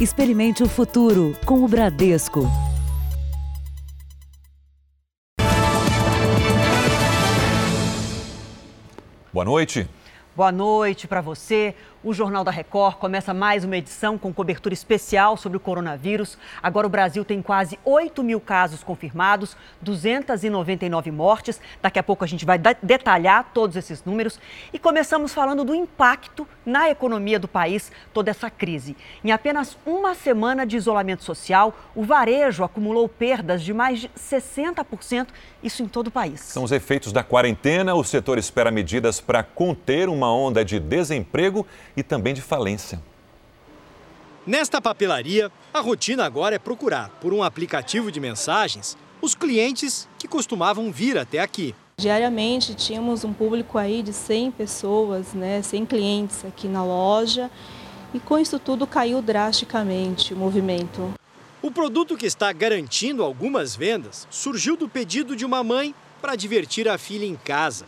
Experimente o futuro com o Bradesco. Boa noite. Boa noite para você. O Jornal da Record começa mais uma edição com cobertura especial sobre o coronavírus. Agora o Brasil tem quase 8 mil casos confirmados, 299 mortes. Daqui a pouco a gente vai detalhar todos esses números. E começamos falando do impacto na economia do país, toda essa crise. Em apenas uma semana de isolamento social, o varejo acumulou perdas de mais de 60%, isso em todo o país. São os efeitos da quarentena. O setor espera medidas para conter uma onda de desemprego e também de falência. Nesta papelaria, a rotina agora é procurar, por um aplicativo de mensagens, os clientes que costumavam vir até aqui. Diariamente tínhamos um público aí de 100 pessoas, né, 100 clientes aqui na loja, e com isso tudo caiu drasticamente o movimento. O produto que está garantindo algumas vendas surgiu do pedido de uma mãe para divertir a filha em casa.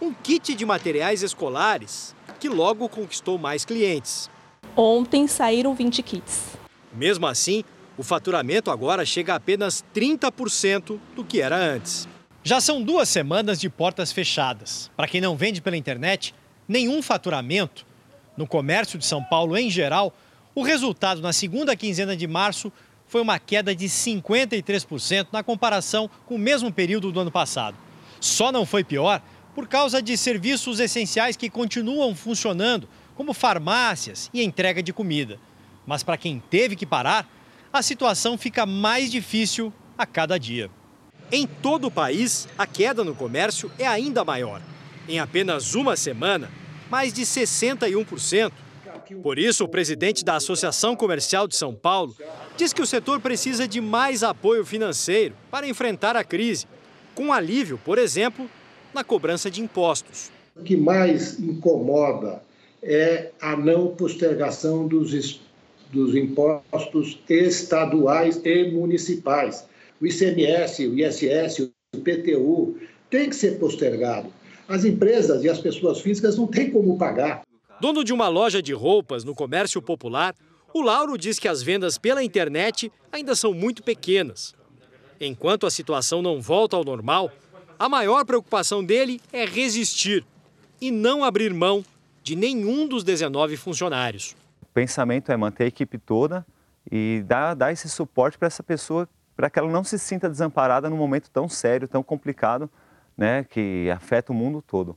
Um kit de materiais escolares que logo conquistou mais clientes. Ontem saíram 20 kits. Mesmo assim, o faturamento agora chega a apenas 30% do que era antes. Já são duas semanas de portas fechadas. Para quem não vende pela internet, nenhum faturamento. No comércio de São Paulo em geral, o resultado na segunda quinzena de março foi uma queda de 53% na comparação com o mesmo período do ano passado. Só não foi pior por causa de serviços essenciais que continuam funcionando, como farmácias e entrega de comida. Mas para quem teve que parar, a situação fica mais difícil a cada dia. Em todo o país, a queda no comércio é ainda maior. Em apenas uma semana, mais de 61%. Por isso, o presidente da Associação Comercial de São Paulo diz que o setor precisa de mais apoio financeiro para enfrentar a crise, com alívio, por exemplo, na cobrança de impostos. O que mais incomoda é a não postergação dos, dos impostos estaduais e municipais. O ICMS, o ISS, o PTU tem que ser postergado. As empresas e as pessoas físicas não têm como pagar. Dono de uma loja de roupas no comércio popular, o Lauro diz que as vendas pela internet ainda são muito pequenas. Enquanto a situação não volta ao normal, a maior preocupação dele é resistir e não abrir mão de nenhum dos 19 funcionários. O pensamento é manter a equipe toda e dar, dar esse suporte para essa pessoa, para que ela não se sinta desamparada num momento tão sério, tão complicado, né, que afeta o mundo todo.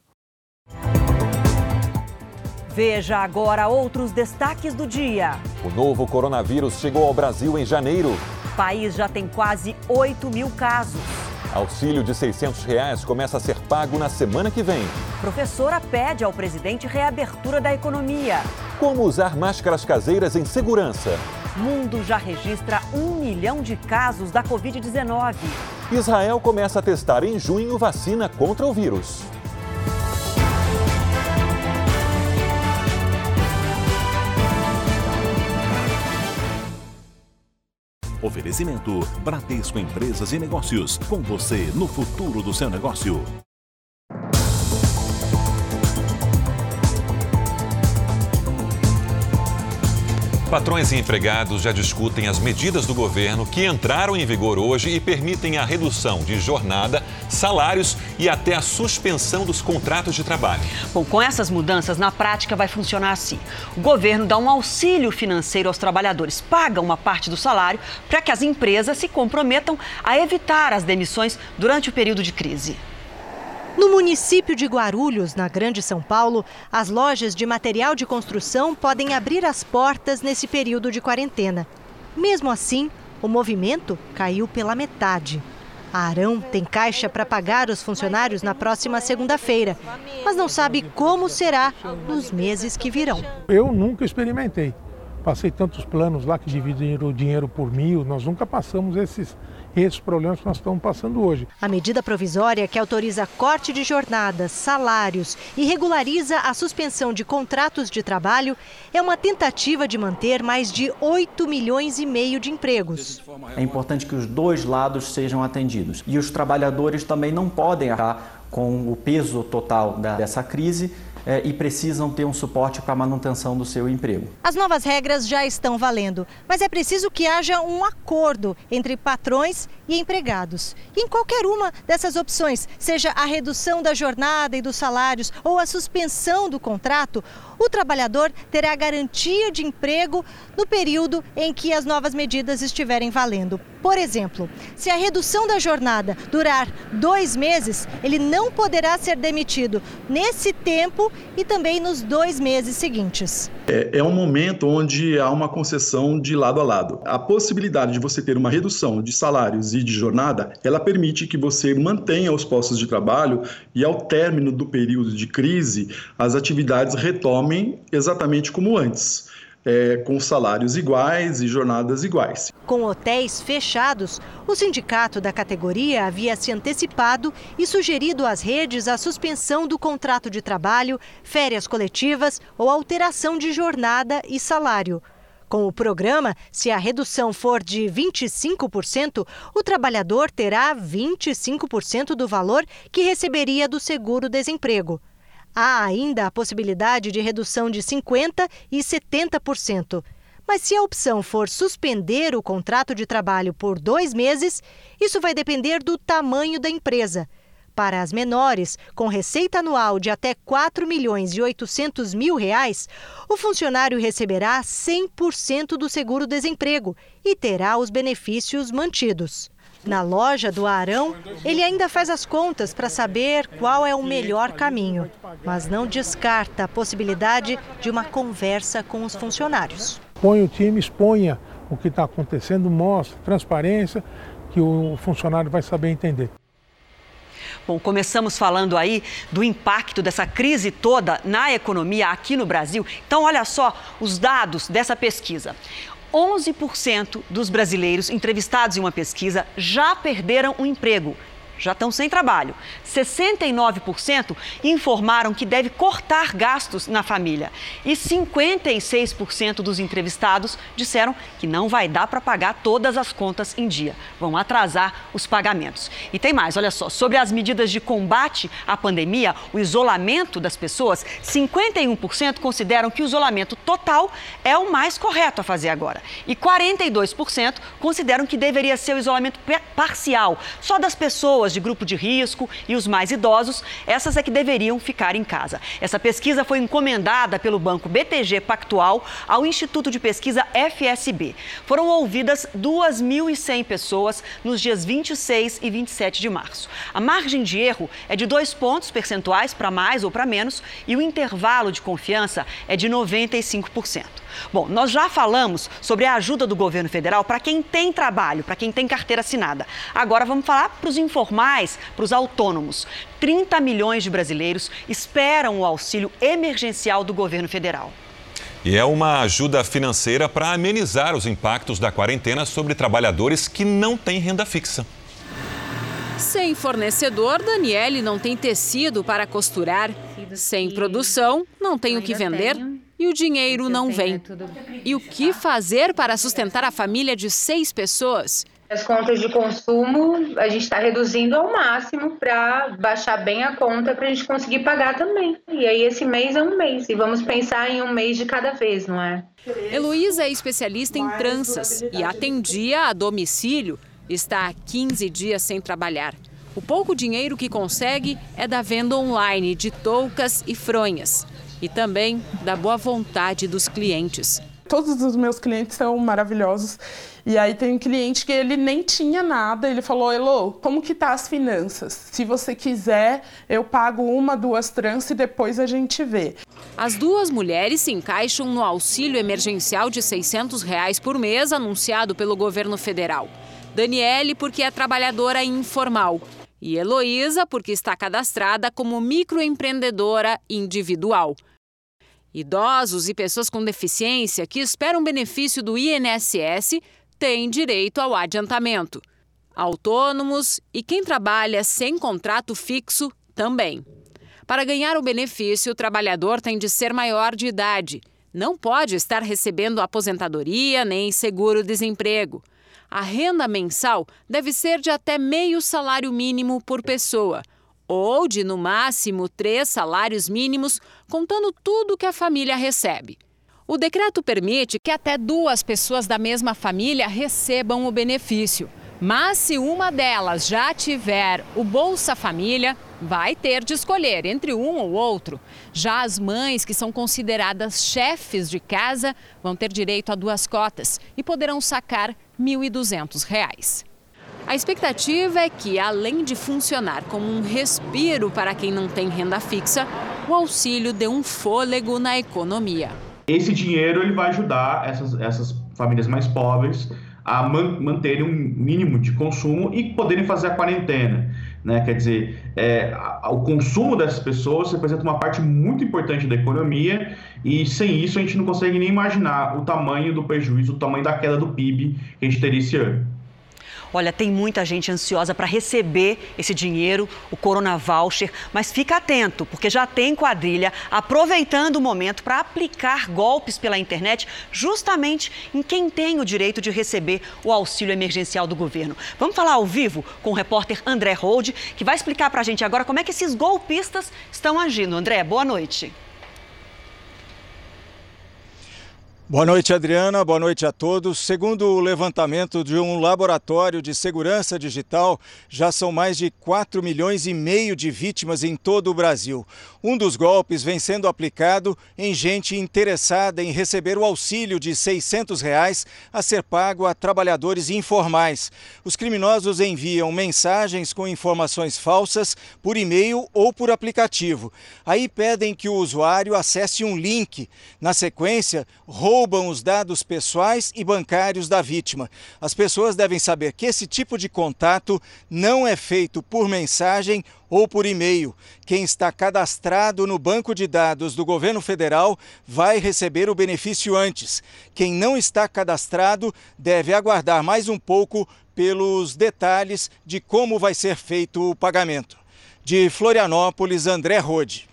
Veja agora outros destaques do dia. O novo coronavírus chegou ao Brasil em janeiro. O país já tem quase 8 mil casos. Auxílio de 600 reais começa a ser pago na semana que vem. Professora pede ao presidente reabertura da economia. Como usar máscaras caseiras em segurança. Mundo já registra um milhão de casos da Covid-19. Israel começa a testar em junho vacina contra o vírus. Oferecimento Bradesco Empresas e Negócios. Com você no futuro do seu negócio. Patrões e empregados já discutem as medidas do governo que entraram em vigor hoje e permitem a redução de jornada, salários e até a suspensão dos contratos de trabalho. Bom, com essas mudanças, na prática vai funcionar assim: o governo dá um auxílio financeiro aos trabalhadores, paga uma parte do salário para que as empresas se comprometam a evitar as demissões durante o período de crise. No município de Guarulhos, na Grande São Paulo, as lojas de material de construção podem abrir as portas nesse período de quarentena. Mesmo assim, o movimento caiu pela metade. A Arão tem caixa para pagar os funcionários na próxima segunda-feira, mas não sabe como será nos meses que virão. Eu nunca experimentei. Passei tantos planos lá que dividem o dinheiro por mil, nós nunca passamos esses esses problemas que nós estamos passando hoje. A medida provisória que autoriza corte de jornadas, salários e regulariza a suspensão de contratos de trabalho é uma tentativa de manter mais de 8 milhões e meio de empregos. É importante que os dois lados sejam atendidos e os trabalhadores também não podem arcar com o peso total dessa crise é, e precisam ter um suporte para a manutenção do seu emprego. As novas regras já estão valendo, mas é preciso que haja um acordo entre patrões e empregados. Em qualquer uma dessas opções, seja a redução da jornada e dos salários ou a suspensão do contrato, o trabalhador terá garantia de emprego no período em que as novas medidas estiverem valendo. Por exemplo, se a redução da jornada durar dois meses, ele não poderá ser demitido nesse tempo e também nos dois meses seguintes. É, é um momento onde há uma concessão de lado a lado. A possibilidade de você ter uma redução de salários e de jornada, ela permite que você mantenha os postos de trabalho e, ao término do período de crise, as atividades retomem exatamente como antes é, com salários iguais e jornadas iguais. Com hotéis fechados, o sindicato da categoria havia se antecipado e sugerido às redes a suspensão do contrato de trabalho, férias coletivas ou alteração de jornada e salário. Com o programa, se a redução for de 25%, o trabalhador terá 25% do valor que receberia do seguro-desemprego. Há ainda a possibilidade de redução de 50% e 70%. Mas se a opção for suspender o contrato de trabalho por dois meses, isso vai depender do tamanho da empresa. Para as menores, com receita anual de até 4 milhões e 800 mil reais, o funcionário receberá 100% do seguro-desemprego e terá os benefícios mantidos. Na loja do Arão, ele ainda faz as contas para saber qual é o melhor caminho, mas não descarta a possibilidade de uma conversa com os funcionários. Põe o time, exponha o que está acontecendo, mostre transparência, que o funcionário vai saber entender. Bom, começamos falando aí do impacto dessa crise toda na economia aqui no Brasil. Então, olha só os dados dessa pesquisa. 11% dos brasileiros entrevistados em uma pesquisa já perderam o emprego já estão sem trabalho. 69% informaram que deve cortar gastos na família. E 56% dos entrevistados disseram que não vai dar para pagar todas as contas em dia. Vão atrasar os pagamentos. E tem mais, olha só, sobre as medidas de combate à pandemia, o isolamento das pessoas, 51% consideram que o isolamento total é o mais correto a fazer agora. E 42% consideram que deveria ser o isolamento parcial, só das pessoas pessoas de grupo de risco e os mais idosos, essas é que deveriam ficar em casa. Essa pesquisa foi encomendada pelo banco BTG Pactual ao Instituto de Pesquisa FSB. Foram ouvidas 2.100 pessoas nos dias 26 e 27 de março. A margem de erro é de dois pontos percentuais para mais ou para menos e o intervalo de confiança é de 95%. Bom, nós já falamos sobre a ajuda do governo federal para quem tem trabalho, para quem tem carteira assinada. Agora vamos falar para os informais, para os autônomos. 30 milhões de brasileiros esperam o auxílio emergencial do governo federal. E é uma ajuda financeira para amenizar os impactos da quarentena sobre trabalhadores que não têm renda fixa. Sem fornecedor, Daniele não tem tecido para costurar. Sem produção, não tem o que vender e o dinheiro não vem. E o que fazer para sustentar a família de seis pessoas? As contas de consumo a gente está reduzindo ao máximo para baixar bem a conta para a gente conseguir pagar também. E aí esse mês é um mês e vamos pensar em um mês de cada vez, não é? Heloísa é especialista em tranças e atendia a domicílio. Está há 15 dias sem trabalhar. O pouco dinheiro que consegue é da venda online de toucas e fronhas e também da boa vontade dos clientes. Todos os meus clientes são maravilhosos. E aí tem um cliente que ele nem tinha nada, ele falou: "Elo, como que tá as finanças? Se você quiser, eu pago uma, duas trans e depois a gente vê". As duas mulheres se encaixam no auxílio emergencial de 600 reais por mês anunciado pelo governo federal. Daniele porque é trabalhadora informal e Heloísa porque está cadastrada como microempreendedora individual. Idosos e pessoas com deficiência que esperam benefício do INSS têm direito ao adiantamento. Autônomos e quem trabalha sem contrato fixo também. Para ganhar o benefício, o trabalhador tem de ser maior de idade. Não pode estar recebendo aposentadoria nem seguro-desemprego. A renda mensal deve ser de até meio salário mínimo por pessoa ou de, no máximo, três salários mínimos, contando tudo que a família recebe. O decreto permite que até duas pessoas da mesma família recebam o benefício. Mas se uma delas já tiver o Bolsa Família, vai ter de escolher entre um ou outro. Já as mães, que são consideradas chefes de casa, vão ter direito a duas cotas e poderão sacar R$ 1.200. A expectativa é que, além de funcionar como um respiro para quem não tem renda fixa, o auxílio dê um fôlego na economia. Esse dinheiro ele vai ajudar essas, essas famílias mais pobres a man manterem um mínimo de consumo e poderem fazer a quarentena. Né? Quer dizer, é, o consumo dessas pessoas representa uma parte muito importante da economia e sem isso a gente não consegue nem imaginar o tamanho do prejuízo, o tamanho da queda do PIB que a gente teria esse ano. Olha, tem muita gente ansiosa para receber esse dinheiro, o Corona Voucher, mas fica atento, porque já tem quadrilha aproveitando o momento para aplicar golpes pela internet, justamente em quem tem o direito de receber o auxílio emergencial do governo. Vamos falar ao vivo com o repórter André Hold, que vai explicar para a gente agora como é que esses golpistas estão agindo. André, boa noite. Boa noite, Adriana. Boa noite a todos. Segundo o levantamento de um laboratório de segurança digital, já são mais de 4 milhões e meio de vítimas em todo o Brasil. Um dos golpes vem sendo aplicado em gente interessada em receber o auxílio de 600 reais a ser pago a trabalhadores informais. Os criminosos enviam mensagens com informações falsas por e-mail ou por aplicativo. Aí pedem que o usuário acesse um link. Na sequência, roubam roubam os dados pessoais e bancários da vítima. As pessoas devem saber que esse tipo de contato não é feito por mensagem ou por e-mail. Quem está cadastrado no banco de dados do governo federal vai receber o benefício antes. Quem não está cadastrado deve aguardar mais um pouco pelos detalhes de como vai ser feito o pagamento. De Florianópolis, André Rode.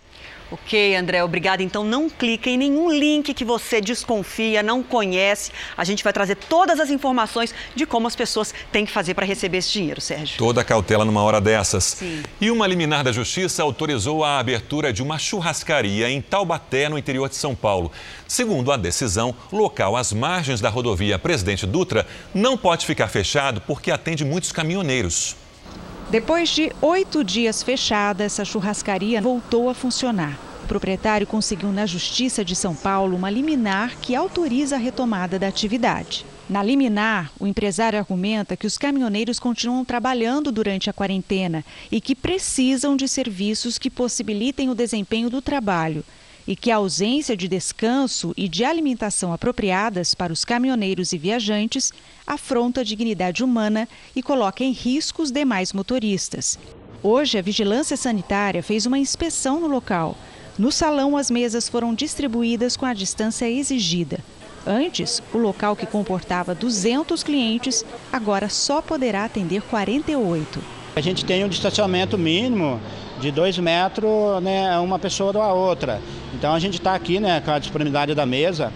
Ok, André, obrigada. Então não clique em nenhum link que você desconfia, não conhece. A gente vai trazer todas as informações de como as pessoas têm que fazer para receber esse dinheiro, Sérgio. Toda cautela numa hora dessas. Sim. E uma liminar da Justiça autorizou a abertura de uma churrascaria em Taubaté, no interior de São Paulo. Segundo a decisão, local às margens da rodovia Presidente Dutra não pode ficar fechado porque atende muitos caminhoneiros. Depois de oito dias fechada, essa churrascaria voltou a funcionar. O proprietário conseguiu na Justiça de São Paulo uma liminar que autoriza a retomada da atividade. Na liminar, o empresário argumenta que os caminhoneiros continuam trabalhando durante a quarentena e que precisam de serviços que possibilitem o desempenho do trabalho e que a ausência de descanso e de alimentação apropriadas para os caminhoneiros e viajantes afronta a dignidade humana e coloca em risco os demais motoristas. Hoje, a Vigilância Sanitária fez uma inspeção no local. No salão, as mesas foram distribuídas com a distância exigida. Antes, o local que comportava 200 clientes agora só poderá atender 48. A gente tem um distanciamento mínimo de dois metros, né, uma pessoa da outra. Então a gente está aqui, né, com a disponibilidade da mesa,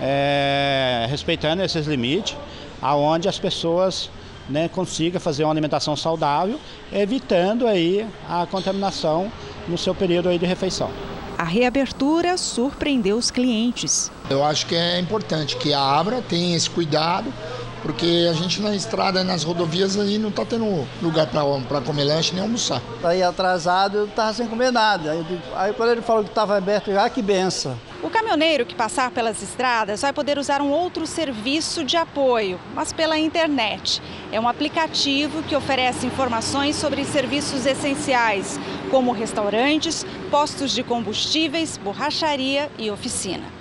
é, respeitando esses limites, aonde as pessoas né, consigam fazer uma alimentação saudável, evitando aí a contaminação no seu período aí de refeição. A reabertura surpreendeu os clientes. Eu acho que é importante que abra, tenha esse cuidado, porque a gente na estrada, nas rodovias aí não está tendo lugar para comer lanche nem almoçar. Tá aí atrasado, eu estava sem comer nada. Aí, aí quando ele falou que estava aberto, ah, que benção. O caminhoneiro que passar pelas estradas vai poder usar um outro serviço de apoio, mas pela internet. É um aplicativo que oferece informações sobre serviços essenciais, como restaurantes, postos de combustíveis, borracharia e oficina.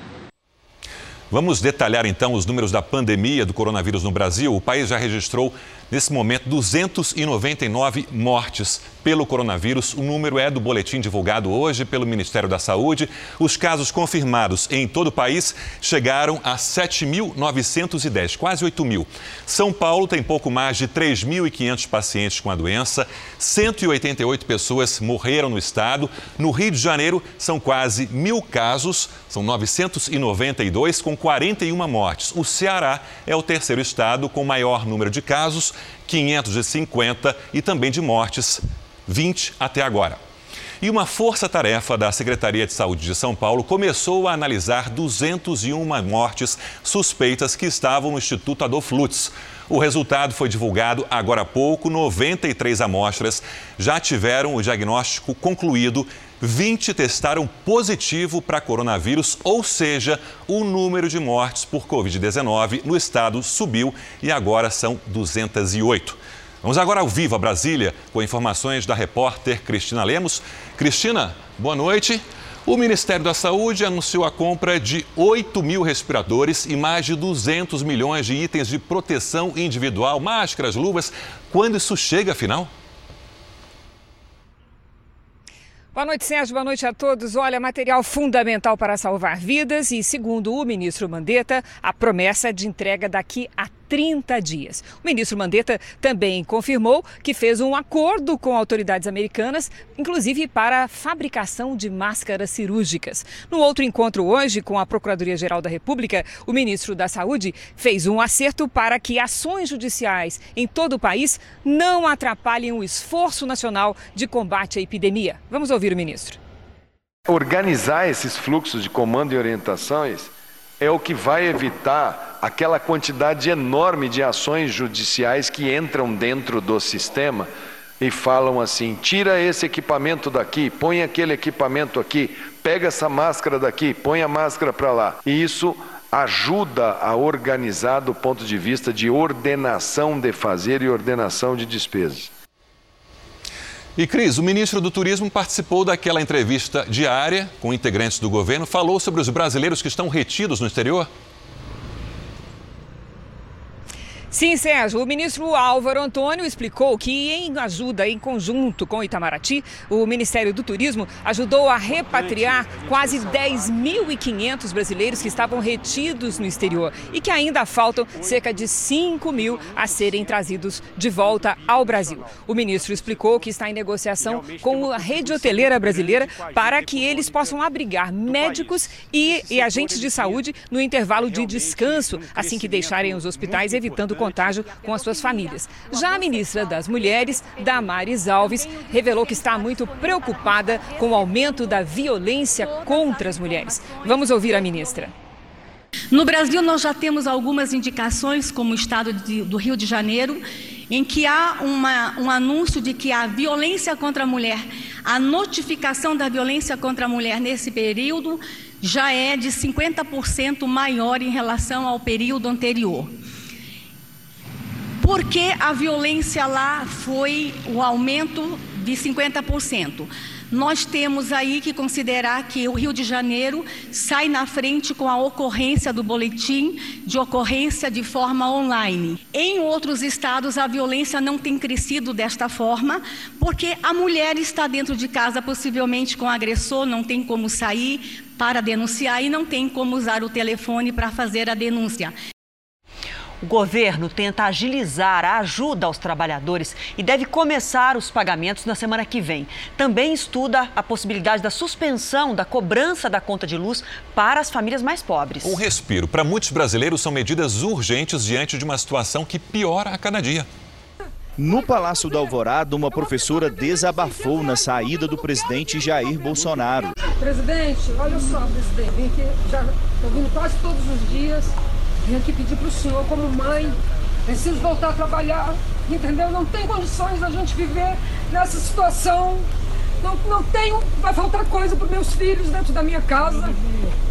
Vamos detalhar então os números da pandemia do coronavírus no Brasil. O país já registrou, nesse momento, 299 mortes pelo coronavírus. O número é do boletim divulgado hoje pelo Ministério da Saúde. Os casos confirmados em todo o país chegaram a 7.910, quase 8 mil. São Paulo tem pouco mais de 3.500 pacientes com a doença. 188 pessoas morreram no estado. No Rio de Janeiro, são quase mil casos, são 992, com 41 mortes. O Ceará é o terceiro estado com maior número de casos, 550, e também de mortes 20 até agora. E uma força-tarefa da Secretaria de Saúde de São Paulo começou a analisar 201 mortes suspeitas que estavam no Instituto Adolfo Lutz. O resultado foi divulgado agora há pouco. 93 amostras já tiveram o diagnóstico concluído. 20 testaram positivo para coronavírus, ou seja, o número de mortes por Covid-19 no estado subiu e agora são 208. Vamos agora ao vivo a Brasília com informações da repórter Cristina Lemos. Cristina, boa noite. O Ministério da Saúde anunciou a compra de 8 mil respiradores e mais de 200 milhões de itens de proteção individual, máscaras, luvas. Quando isso chega, afinal? Boa noite, Sérgio. Boa noite a todos. Olha, material fundamental para salvar vidas e, segundo o ministro Mandetta, a promessa de entrega daqui a 30 dias. O ministro Mandetta também confirmou que fez um acordo com autoridades americanas, inclusive para a fabricação de máscaras cirúrgicas. No outro encontro hoje com a Procuradoria-Geral da República, o ministro da Saúde fez um acerto para que ações judiciais em todo o país não atrapalhem o esforço nacional de combate à epidemia. Vamos ouvir o ministro. Organizar esses fluxos de comando e orientações é o que vai evitar aquela quantidade enorme de ações judiciais que entram dentro do sistema e falam assim: tira esse equipamento daqui, põe aquele equipamento aqui, pega essa máscara daqui, põe a máscara para lá. E isso ajuda a organizar do ponto de vista de ordenação de fazer e ordenação de despesas. E Cris, o ministro do Turismo participou daquela entrevista diária com integrantes do governo, falou sobre os brasileiros que estão retidos no exterior? Sim, Sérgio. O ministro Álvaro Antônio explicou que, em ajuda em conjunto com Itamaraty, o Ministério do Turismo ajudou a repatriar quase 10.500 brasileiros que estavam retidos no exterior e que ainda faltam cerca de 5 mil a serem trazidos de volta ao Brasil. O ministro explicou que está em negociação com a rede hoteleira brasileira para que eles possam abrigar médicos e, e agentes de saúde no intervalo de descanso, assim que deixarem os hospitais, evitando contágio com as suas famílias. Já a ministra das Mulheres, Damares Alves, revelou que está muito preocupada com o aumento da violência contra as mulheres. Vamos ouvir a ministra. No Brasil, nós já temos algumas indicações, como o estado de, do Rio de Janeiro, em que há uma, um anúncio de que a violência contra a mulher, a notificação da violência contra a mulher nesse período já é de 50% maior em relação ao período anterior. Por que a violência lá foi o aumento de 50%? Nós temos aí que considerar que o Rio de Janeiro sai na frente com a ocorrência do boletim de ocorrência de forma online. Em outros estados, a violência não tem crescido desta forma, porque a mulher está dentro de casa, possivelmente com agressor, não tem como sair para denunciar e não tem como usar o telefone para fazer a denúncia. O governo tenta agilizar a ajuda aos trabalhadores e deve começar os pagamentos na semana que vem. Também estuda a possibilidade da suspensão da cobrança da conta de luz para as famílias mais pobres. Um respiro. Para muitos brasileiros, são medidas urgentes diante de uma situação que piora a cada dia. No Palácio da Alvorada, uma professora desabafou na saída do presidente Jair Bolsonaro. Presidente, olha só, presidente, vim aqui, já estou vindo quase todos os dias, vim aqui pedir para o senhor, como mãe, preciso voltar a trabalhar, entendeu? Não tem condições da gente viver nessa situação. Não, não tenho, vai faltar coisa para meus filhos dentro da minha casa.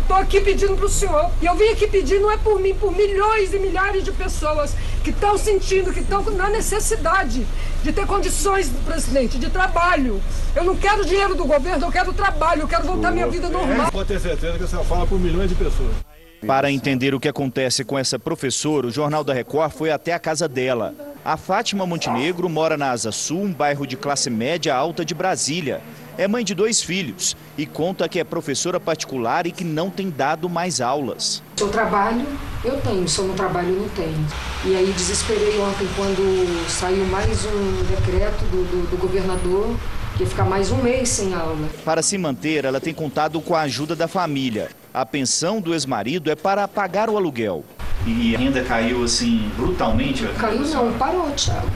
Estou aqui pedindo para o senhor. E eu vim aqui pedir, não é por mim, por milhões e milhares de pessoas que estão sentindo, que estão na necessidade de ter condições, presidente, de trabalho. Eu não quero dinheiro do governo, eu quero trabalho, eu quero voltar à minha vida normal. Pode ter certeza que você fala por milhões de pessoas. Para entender o que acontece com essa professora, o Jornal da Record foi até a casa dela. A Fátima Montenegro mora na Asa Sul, um bairro de classe média alta de Brasília. É mãe de dois filhos e conta que é professora particular e que não tem dado mais aulas. Se eu trabalho, eu tenho. Se eu não trabalho, eu não tenho. E aí desesperei ontem quando saiu mais um decreto do, do, do governador que ia ficar mais um mês sem aula. Para se manter, ela tem contado com a ajuda da família. A pensão do ex-marido é para pagar o aluguel. E ainda caiu assim brutalmente? Caiu não, parou, Thiago.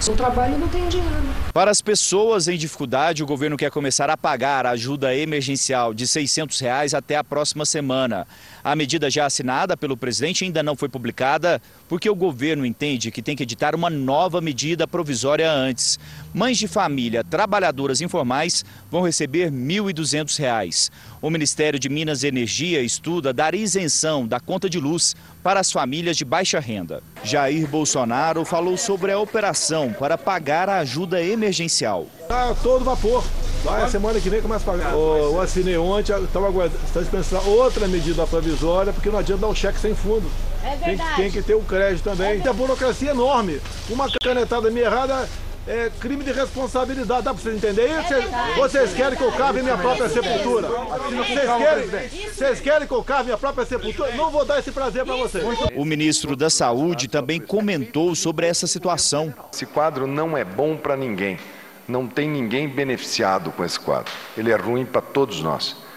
Se eu trabalho, não tenho dinheiro. Para as pessoas em dificuldade, o governo quer começar a pagar a ajuda emergencial de 600 reais até a próxima semana. A medida já assinada pelo presidente ainda não foi publicada porque o governo entende que tem que editar uma nova medida provisória antes. Mães de família, trabalhadoras informais vão receber R$ 1.200. O Ministério de Minas e Energia estuda dar isenção da conta de luz para as famílias de baixa renda. Jair Bolsonaro falou sobre a operação para pagar a ajuda emergencial. Tá todo vapor. Vai, semana que vem começa a pagar. Eu, eu assinei ontem, estava aguardando, dispensando outra medida provisória, porque não adianta dar um cheque sem fundo. É verdade. Tem, tem que ter o um crédito também. É a burocracia é enorme. Uma canetada meio errada é crime de responsabilidade. Dá para vocês entenderem isso? É vocês querem que eu cave minha própria sepultura? Vocês querem, vocês querem que eu cave minha própria sepultura? Não vou dar esse prazer para vocês. O ministro da Saúde também comentou sobre essa situação. Esse quadro não é bom para ninguém. Não tem ninguém beneficiado com esse quadro. Ele é ruim para todos nós.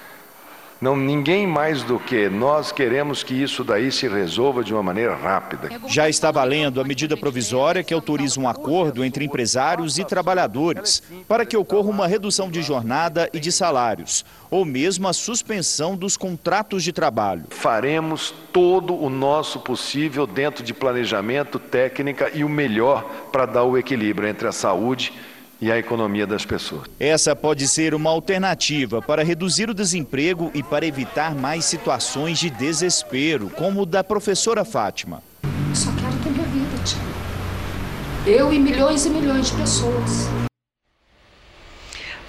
Não, ninguém mais do que nós queremos que isso daí se resolva de uma maneira rápida. Já está valendo a medida provisória que autoriza um acordo entre empresários e trabalhadores para que ocorra uma redução de jornada e de salários, ou mesmo a suspensão dos contratos de trabalho. Faremos todo o nosso possível dentro de planejamento, técnica e o melhor para dar o equilíbrio entre a saúde e e a economia das pessoas. Essa pode ser uma alternativa para reduzir o desemprego e para evitar mais situações de desespero, como o da professora Fátima. Eu só quero ter minha vida, tia. Eu e milhões e milhões de pessoas.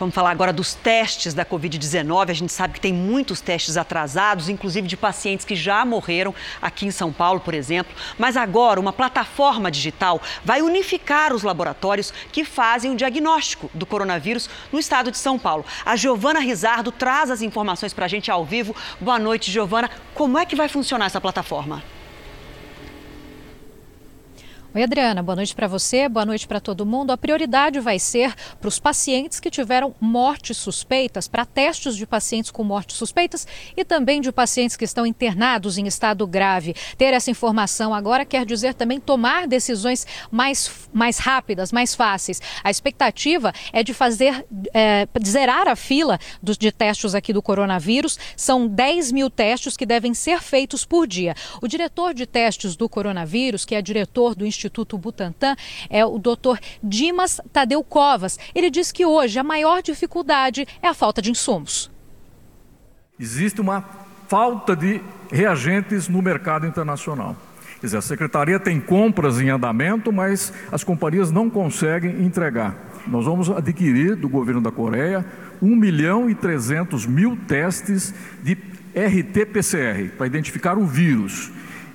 Vamos falar agora dos testes da Covid-19. A gente sabe que tem muitos testes atrasados, inclusive de pacientes que já morreram aqui em São Paulo, por exemplo. Mas agora, uma plataforma digital vai unificar os laboratórios que fazem o diagnóstico do coronavírus no estado de São Paulo. A Giovana Rizardo traz as informações para a gente ao vivo. Boa noite, Giovana. Como é que vai funcionar essa plataforma? Oi, Adriana, boa noite para você, boa noite para todo mundo. A prioridade vai ser para os pacientes que tiveram mortes suspeitas, para testes de pacientes com mortes suspeitas e também de pacientes que estão internados em estado grave. Ter essa informação agora quer dizer também tomar decisões mais, mais rápidas, mais fáceis. A expectativa é de fazer, é, zerar a fila dos, de testes aqui do coronavírus. São 10 mil testes que devem ser feitos por dia. O diretor de testes do coronavírus, que é diretor do Instituto Instituto Butantan é o Dr. Dimas Tadeu Covas. Ele diz que hoje a maior dificuldade é a falta de insumos. Existe uma falta de reagentes no mercado internacional. Quer dizer, a secretaria tem compras em andamento, mas as companhias não conseguem entregar. Nós vamos adquirir do governo da Coreia 1 milhão e 300 mil testes de RT-PCR para identificar o vírus.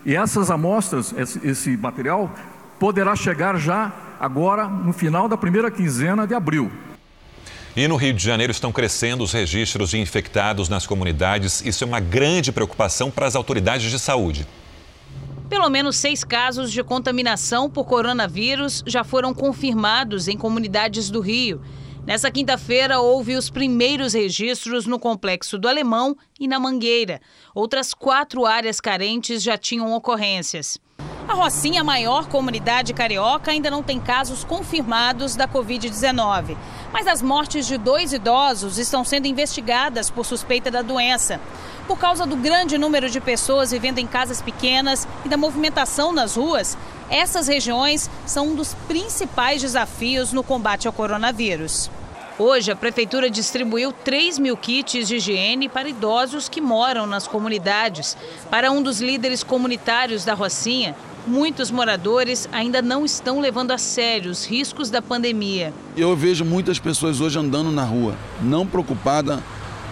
E essas amostras, esse material, poderá chegar já agora no final da primeira quinzena de abril. E no Rio de Janeiro estão crescendo os registros de infectados nas comunidades. Isso é uma grande preocupação para as autoridades de saúde. Pelo menos seis casos de contaminação por coronavírus já foram confirmados em comunidades do Rio. Nessa quinta-feira, houve os primeiros registros no Complexo do Alemão e na Mangueira. Outras quatro áreas carentes já tinham ocorrências. A Rocinha, a maior comunidade carioca, ainda não tem casos confirmados da Covid-19. Mas as mortes de dois idosos estão sendo investigadas por suspeita da doença. Por causa do grande número de pessoas vivendo em casas pequenas e da movimentação nas ruas, essas regiões são um dos principais desafios no combate ao coronavírus. Hoje, a Prefeitura distribuiu 3 mil kits de higiene para idosos que moram nas comunidades. Para um dos líderes comunitários da Rocinha, muitos moradores ainda não estão levando a sério os riscos da pandemia. Eu vejo muitas pessoas hoje andando na rua, não preocupada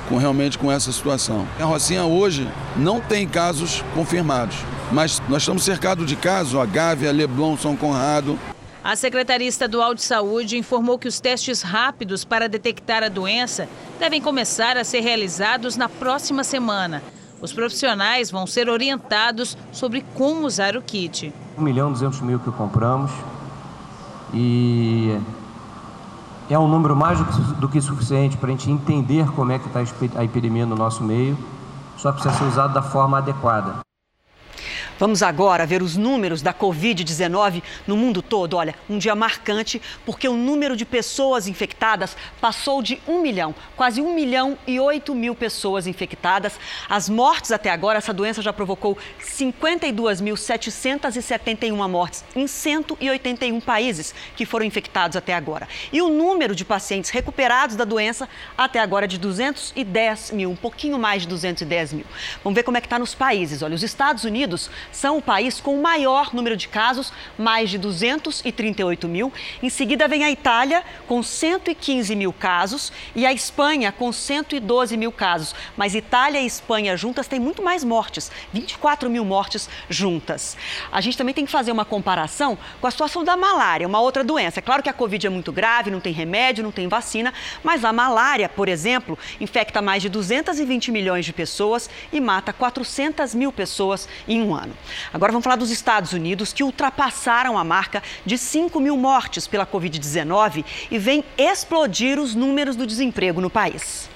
com realmente com essa situação. A Rocinha hoje não tem casos confirmados, mas nós estamos cercados de casos, a Gávea, Leblon, São Conrado. A Secretaria Estadual de Saúde informou que os testes rápidos para detectar a doença devem começar a ser realizados na próxima semana. Os profissionais vão ser orientados sobre como usar o kit. 1 milhão e 200 mil que compramos e é um número mais do que suficiente para a gente entender como é que está a epidemia no nosso meio, só precisa ser usado da forma adequada. Vamos agora ver os números da Covid-19 no mundo todo. Olha, um dia marcante porque o número de pessoas infectadas passou de 1 milhão, quase 1 milhão e 8 mil pessoas infectadas. As mortes até agora, essa doença já provocou 52.771 mortes em 181 países que foram infectados até agora. E o número de pacientes recuperados da doença até agora é de 210 mil, um pouquinho mais de 210 mil. Vamos ver como é que está nos países. Olha, os Estados Unidos são o país com o maior número de casos, mais de 238 mil. Em seguida vem a Itália, com 115 mil casos, e a Espanha, com 112 mil casos. Mas Itália e Espanha juntas têm muito mais mortes, 24 mil mortes juntas. A gente também tem que fazer uma comparação com a situação da malária, uma outra doença. É claro que a Covid é muito grave, não tem remédio, não tem vacina, mas a malária, por exemplo, infecta mais de 220 milhões de pessoas e mata 400 mil pessoas em um ano. Agora vamos falar dos Estados Unidos, que ultrapassaram a marca de 5 mil mortes pela Covid-19 e vem explodir os números do desemprego no país.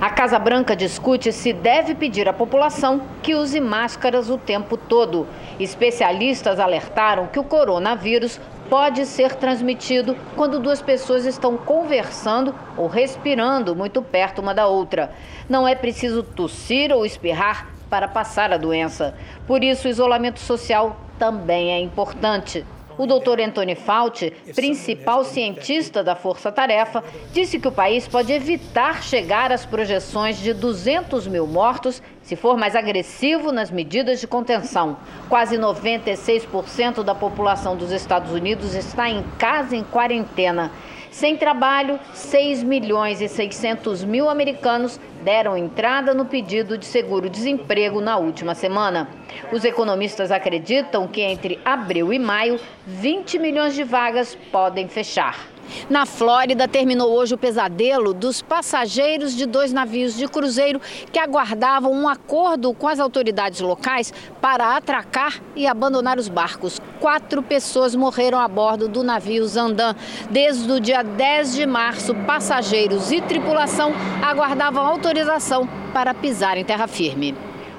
A Casa Branca discute se deve pedir à população que use máscaras o tempo todo. Especialistas alertaram que o coronavírus pode ser transmitido quando duas pessoas estão conversando ou respirando muito perto uma da outra. Não é preciso tossir ou espirrar para passar a doença. Por isso, o isolamento social também é importante. O doutor Anthony Fauci, principal cientista da Força Tarefa, disse que o país pode evitar chegar às projeções de 200 mil mortos se for mais agressivo nas medidas de contenção. Quase 96% da população dos Estados Unidos está em casa em quarentena. Sem trabalho, 6 milhões e 600 mil americanos deram entrada no pedido de seguro-desemprego na última semana. Os economistas acreditam que entre abril e maio, 20 milhões de vagas podem fechar. Na Flórida, terminou hoje o pesadelo dos passageiros de dois navios de cruzeiro que aguardavam um acordo com as autoridades locais para atracar e abandonar os barcos. Quatro pessoas morreram a bordo do navio Zandan. Desde o dia 10 de março, passageiros e tripulação aguardavam autorização para pisar em terra firme.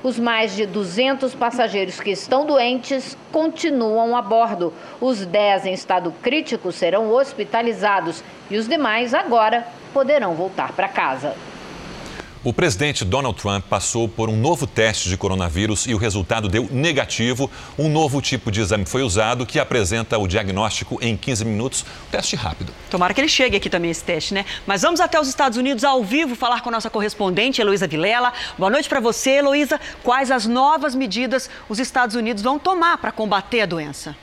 Os mais de 200 passageiros que estão doentes continuam a bordo. Os 10 em estado crítico serão hospitalizados e os demais agora poderão voltar para casa. O presidente Donald Trump passou por um novo teste de coronavírus e o resultado deu negativo. Um novo tipo de exame foi usado que apresenta o diagnóstico em 15 minutos. teste rápido. Tomara que ele chegue aqui também esse teste, né? Mas vamos até os Estados Unidos ao vivo falar com a nossa correspondente, Heloísa Vilela. Boa noite para você, Heloísa. Quais as novas medidas os Estados Unidos vão tomar para combater a doença?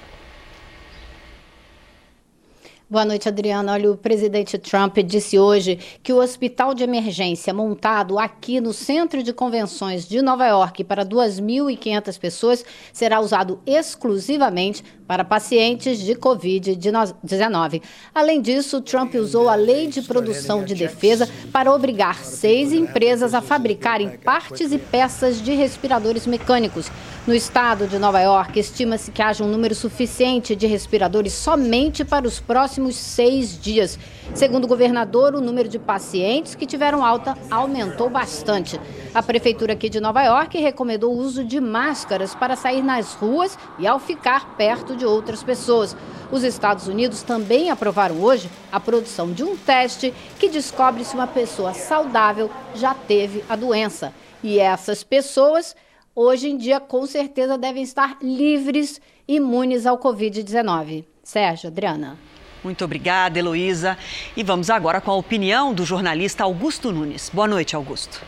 Boa noite, Adriana. Olha, o presidente Trump disse hoje que o hospital de emergência montado aqui no Centro de Convenções de Nova York para 2.500 pessoas será usado exclusivamente para pacientes de Covid-19. Além disso, Trump usou a lei de produção de defesa para obrigar seis empresas a fabricarem partes e peças de respiradores mecânicos. No estado de Nova York, estima-se que haja um número suficiente de respiradores somente para os próximos seis dias. Segundo o governador, o número de pacientes que tiveram alta aumentou bastante. A prefeitura aqui de Nova York recomendou o uso de máscaras para sair nas ruas e ao ficar perto de outras pessoas. Os Estados Unidos também aprovaram hoje a produção de um teste que descobre se uma pessoa saudável já teve a doença. E essas pessoas, hoje em dia, com certeza devem estar livres, imunes ao Covid-19. Sérgio, Adriana. Muito obrigada, Heloísa. E vamos agora com a opinião do jornalista Augusto Nunes. Boa noite, Augusto.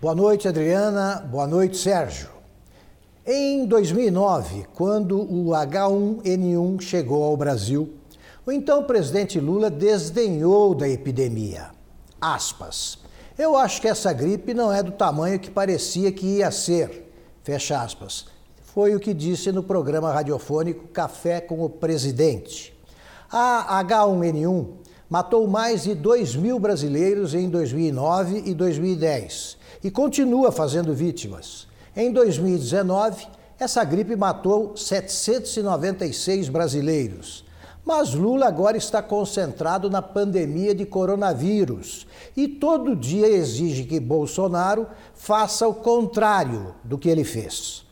Boa noite, Adriana. Boa noite, Sérgio. Em 2009, quando o H1N1 chegou ao Brasil, o então presidente Lula desdenhou da epidemia. Aspas. Eu acho que essa gripe não é do tamanho que parecia que ia ser. Fecha aspas. Foi o que disse no programa radiofônico Café com o Presidente. A H1N1 matou mais de 2 mil brasileiros em 2009 e 2010 e continua fazendo vítimas. Em 2019, essa gripe matou 796 brasileiros. Mas Lula agora está concentrado na pandemia de coronavírus e todo dia exige que Bolsonaro faça o contrário do que ele fez.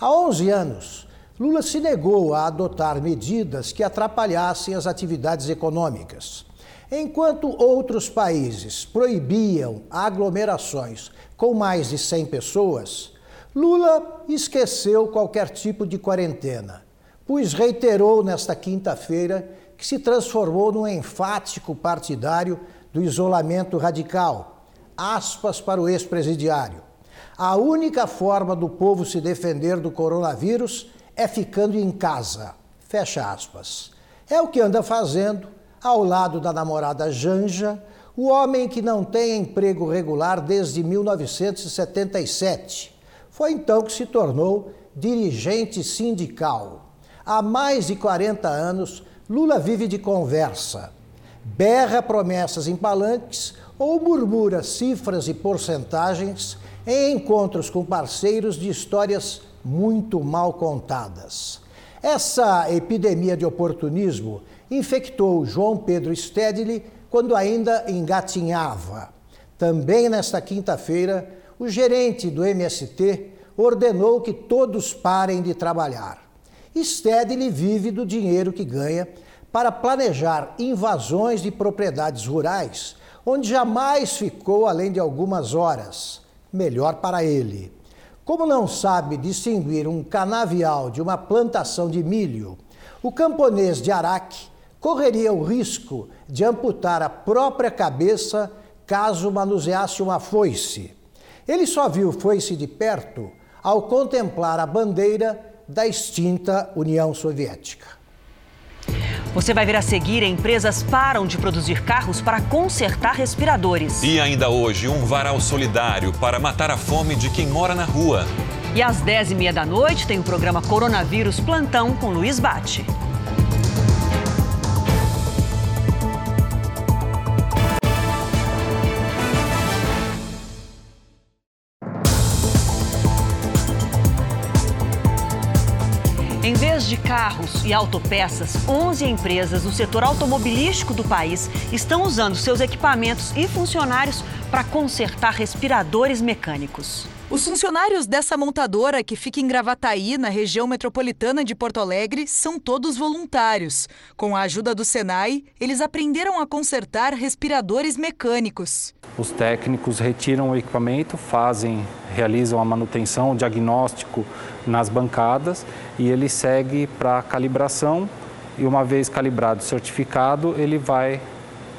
Há 11 anos, Lula se negou a adotar medidas que atrapalhassem as atividades econômicas. Enquanto outros países proibiam aglomerações com mais de 100 pessoas, Lula esqueceu qualquer tipo de quarentena, pois reiterou nesta quinta-feira que se transformou num enfático partidário do isolamento radical. Aspas para o ex-presidiário. A única forma do povo se defender do coronavírus é ficando em casa. Fecha aspas. É o que anda fazendo ao lado da namorada Janja, o homem que não tem emprego regular desde 1977. Foi então que se tornou dirigente sindical. Há mais de 40 anos, Lula vive de conversa, berra promessas em palanques ou murmura cifras e porcentagens em encontros com parceiros de histórias muito mal contadas. Essa epidemia de oportunismo infectou João Pedro Stedley quando ainda engatinhava. Também nesta quinta-feira, o gerente do MST ordenou que todos parem de trabalhar. Stedley vive do dinheiro que ganha para planejar invasões de propriedades rurais, onde jamais ficou além de algumas horas melhor para ele. Como não sabe distinguir um canavial de uma plantação de milho, o camponês de Araque correria o risco de amputar a própria cabeça caso manuseasse uma foice. Ele só viu foice de perto ao contemplar a bandeira da extinta União Soviética. Você vai ver a seguir: empresas param de produzir carros para consertar respiradores. E ainda hoje, um varal solidário para matar a fome de quem mora na rua. E às 10h30 da noite tem o programa Coronavírus Plantão com Luiz Bate. De carros e autopeças, 11 empresas do setor automobilístico do país estão usando seus equipamentos e funcionários para consertar respiradores mecânicos. Os funcionários dessa montadora, que fica em Gravataí, na região metropolitana de Porto Alegre, são todos voluntários. Com a ajuda do Senai, eles aprenderam a consertar respiradores mecânicos. Os técnicos retiram o equipamento, fazem, realizam a manutenção, o diagnóstico nas bancadas e ele segue para calibração e uma vez calibrado e certificado, ele vai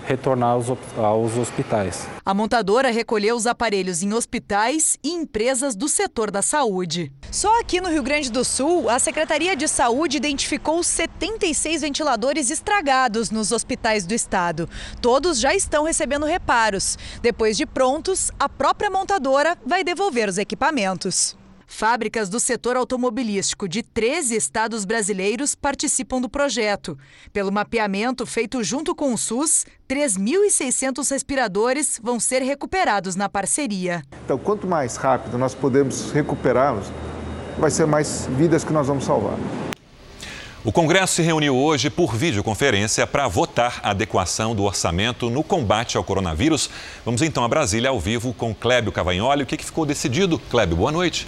retornar aos, aos hospitais. A montadora recolheu os aparelhos em hospitais e empresas do setor da saúde. Só aqui no Rio Grande do Sul, a Secretaria de Saúde identificou 76 ventiladores estragados nos hospitais do estado. Todos já estão recebendo reparos. Depois de prontos, a própria montadora vai devolver os equipamentos. Fábricas do setor automobilístico de 13 estados brasileiros participam do projeto. Pelo mapeamento feito junto com o SUS, 3.600 respiradores vão ser recuperados na parceria. Então, quanto mais rápido nós podemos recuperá-los, vai ser mais vidas que nós vamos salvar. O Congresso se reuniu hoje por videoconferência para votar a adequação do orçamento no combate ao coronavírus. Vamos então a Brasília ao vivo com Clébio Cavagnoli. O que ficou decidido? Clébio, boa noite.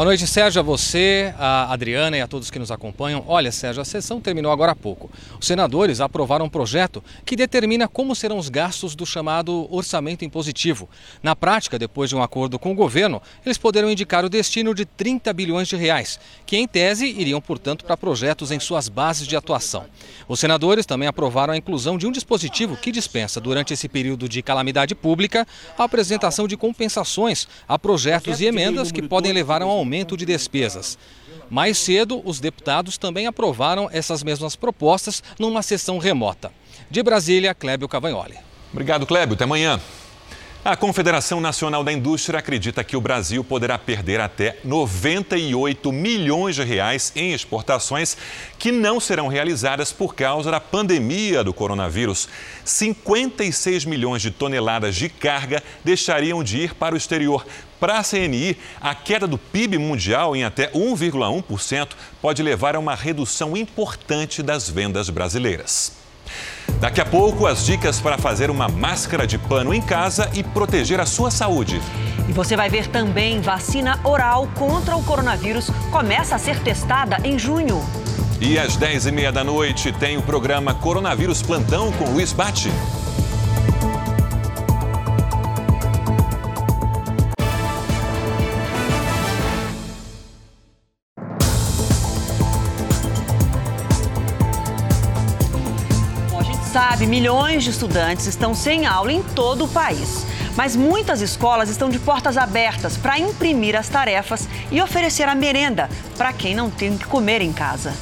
Boa noite, Sérgio, a você, a Adriana e a todos que nos acompanham. Olha, Sérgio, a sessão terminou agora há pouco. Os senadores aprovaram um projeto que determina como serão os gastos do chamado orçamento impositivo. Na prática, depois de um acordo com o governo, eles poderão indicar o destino de 30 bilhões de reais, que em tese iriam, portanto, para projetos em suas bases de atuação. Os senadores também aprovaram a inclusão de um dispositivo que dispensa, durante esse período de calamidade pública, a apresentação de compensações a projetos e emendas que podem levar a um aumento de despesas. Mais cedo, os deputados também aprovaram essas mesmas propostas numa sessão remota. De Brasília, Clébio Cavagnoli. Obrigado, Clébio. Até amanhã. A Confederação Nacional da Indústria acredita que o Brasil poderá perder até 98 milhões de reais em exportações que não serão realizadas por causa da pandemia do coronavírus. 56 milhões de toneladas de carga deixariam de ir para o exterior. Para a CNI, a queda do PIB mundial em até 1,1% pode levar a uma redução importante das vendas brasileiras. Daqui a pouco, as dicas para fazer uma máscara de pano em casa e proteger a sua saúde. E você vai ver também vacina oral contra o coronavírus começa a ser testada em junho. E às 10h30 da noite tem o programa Coronavírus Plantão com Luiz Bate. Milhões de estudantes estão sem aula em todo o país. Mas muitas escolas estão de portas abertas para imprimir as tarefas e oferecer a merenda para quem não tem o que comer em casa.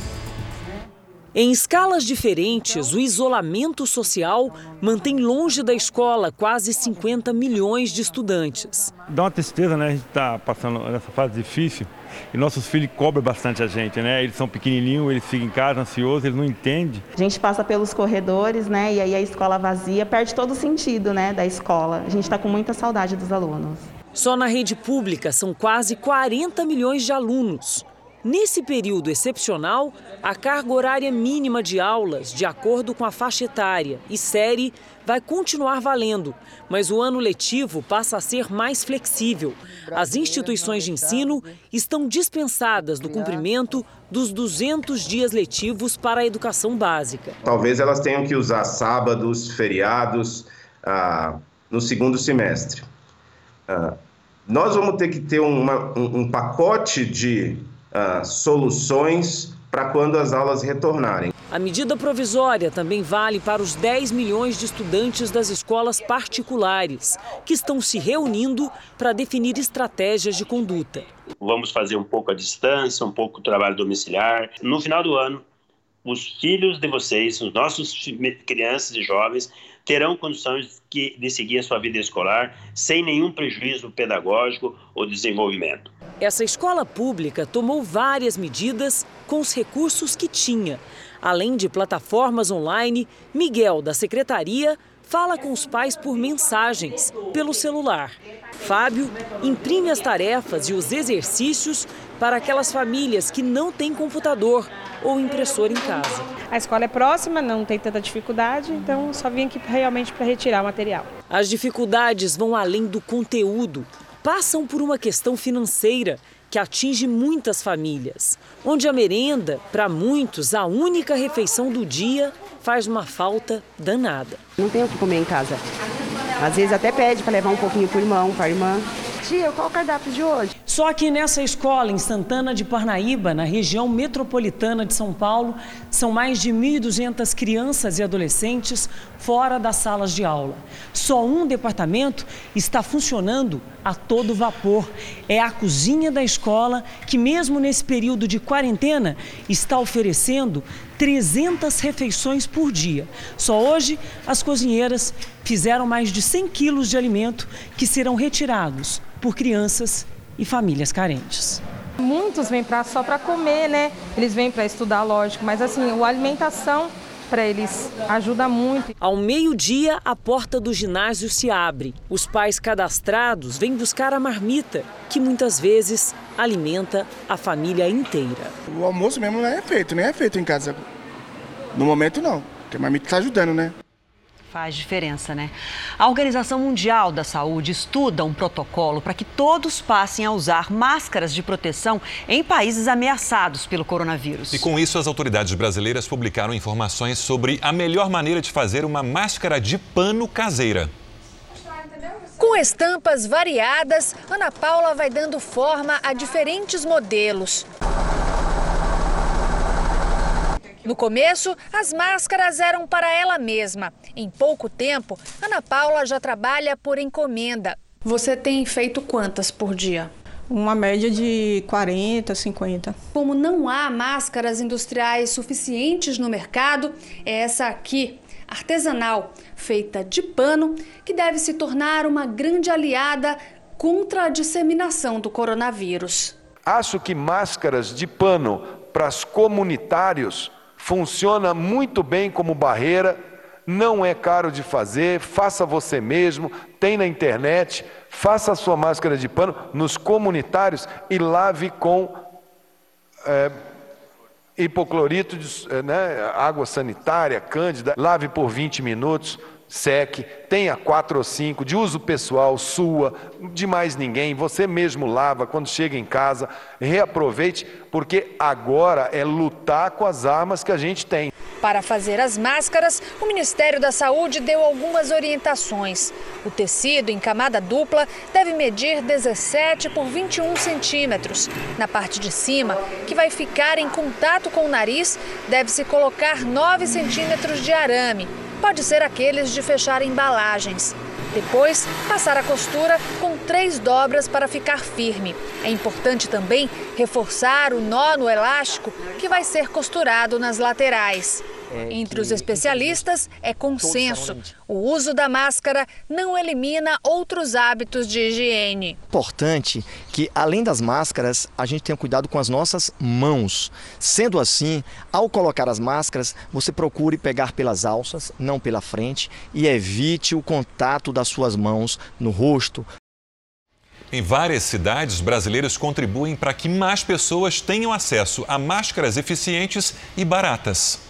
Em escalas diferentes, o isolamento social mantém longe da escola quase 50 milhões de estudantes. Dá uma tristeza, né? A gente está passando nessa fase difícil e nossos filhos cobram bastante a gente, né? Eles são pequenininhos, eles ficam em casa ansiosos, eles não entendem. A gente passa pelos corredores, né? E aí a escola vazia perde todo o sentido, né? Da escola. A gente está com muita saudade dos alunos. Só na rede pública são quase 40 milhões de alunos. Nesse período excepcional, a carga horária mínima de aulas, de acordo com a faixa etária e série, vai continuar valendo, mas o ano letivo passa a ser mais flexível. As instituições de ensino estão dispensadas do cumprimento dos 200 dias letivos para a educação básica. Talvez elas tenham que usar sábados, feriados ah, no segundo semestre. Ah, nós vamos ter que ter uma, um, um pacote de uh, soluções para quando as aulas retornarem. A medida provisória também vale para os 10 milhões de estudantes das escolas particulares, que estão se reunindo para definir estratégias de conduta. Vamos fazer um pouco a distância, um pouco o trabalho domiciliar. No final do ano, os filhos de vocês, os nossos crianças e jovens, terão condições de seguir a sua vida escolar sem nenhum prejuízo pedagógico ou desenvolvimento. Essa escola pública tomou várias medidas com os recursos que tinha. Além de plataformas online, Miguel, da secretaria, fala com os pais por mensagens, pelo celular. Fábio imprime as tarefas e os exercícios para aquelas famílias que não têm computador ou impressora em casa. A escola é próxima, não tem tanta dificuldade, então só vim aqui realmente para retirar o material. As dificuldades vão além do conteúdo passam por uma questão financeira que atinge muitas famílias, onde a merenda, para muitos, a única refeição do dia, faz uma falta danada. Não tem o que comer em casa. Às vezes até pede para levar um pouquinho para o irmão, para a irmã. Tia, qual o cardápio de hoje? Só que nessa escola, em Santana de Parnaíba, na região metropolitana de São Paulo, são mais de 1.200 crianças e adolescentes fora das salas de aula. Só um departamento está funcionando a todo vapor. É a cozinha da escola que, mesmo nesse período de quarentena, está oferecendo 300 refeições por dia. Só hoje, as cozinheiras fizeram mais de 100 quilos de alimento que serão retirados por crianças e famílias carentes. Muitos vêm pra, só para comer, né? Eles vêm para estudar, lógico, mas assim, a alimentação para eles ajuda muito. Ao meio-dia, a porta do ginásio se abre. Os pais cadastrados vêm buscar a marmita, que muitas vezes alimenta a família inteira. O almoço mesmo não é feito, nem é feito em casa. No momento não, porque a marmita está ajudando, né? Faz diferença, né? A Organização Mundial da Saúde estuda um protocolo para que todos passem a usar máscaras de proteção em países ameaçados pelo coronavírus. E com isso, as autoridades brasileiras publicaram informações sobre a melhor maneira de fazer uma máscara de pano caseira. Com estampas variadas, Ana Paula vai dando forma a diferentes modelos. No começo, as máscaras eram para ela mesma. Em pouco tempo, Ana Paula já trabalha por encomenda. Você tem feito quantas por dia? Uma média de 40, 50. Como não há máscaras industriais suficientes no mercado, é essa aqui, artesanal, feita de pano, que deve se tornar uma grande aliada contra a disseminação do coronavírus. Acho que máscaras de pano para os comunitários funciona muito bem como barreira, não é caro de fazer, faça você mesmo, tem na internet, faça a sua máscara de pano nos comunitários e lave com é, hipoclorito, de, é, né, água sanitária, cândida, lave por 20 minutos, SEC, tenha quatro ou cinco, de uso pessoal, sua, de mais ninguém, você mesmo lava quando chega em casa, reaproveite, porque agora é lutar com as armas que a gente tem. Para fazer as máscaras, o Ministério da Saúde deu algumas orientações. O tecido em camada dupla deve medir 17 por 21 centímetros. Na parte de cima, que vai ficar em contato com o nariz, deve-se colocar 9 centímetros de arame. Pode ser aqueles de fechar embalagens. Depois, passar a costura com três dobras para ficar firme. É importante também reforçar o nó no elástico que vai ser costurado nas laterais. É Entre os especialistas, é consenso. O uso da máscara não elimina outros hábitos de higiene. Importante que, além das máscaras, a gente tenha cuidado com as nossas mãos. Sendo assim, ao colocar as máscaras, você procure pegar pelas alças, não pela frente, e evite o contato das suas mãos no rosto, em várias cidades, brasileiros contribuem para que mais pessoas tenham acesso a máscaras eficientes e baratas.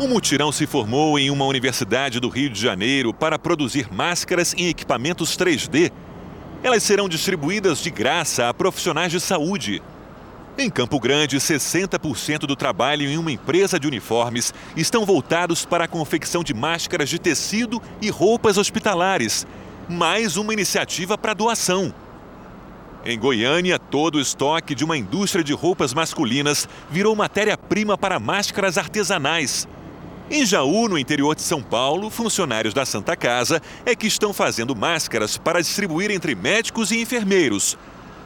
Um mutirão se formou em uma universidade do Rio de Janeiro para produzir máscaras em equipamentos 3D. Elas serão distribuídas de graça a profissionais de saúde. Em Campo Grande, 60% do trabalho em uma empresa de uniformes estão voltados para a confecção de máscaras de tecido e roupas hospitalares. Mais uma iniciativa para doação. Em Goiânia, todo o estoque de uma indústria de roupas masculinas virou matéria-prima para máscaras artesanais. Em Jaú, no interior de São Paulo, funcionários da Santa Casa é que estão fazendo máscaras para distribuir entre médicos e enfermeiros.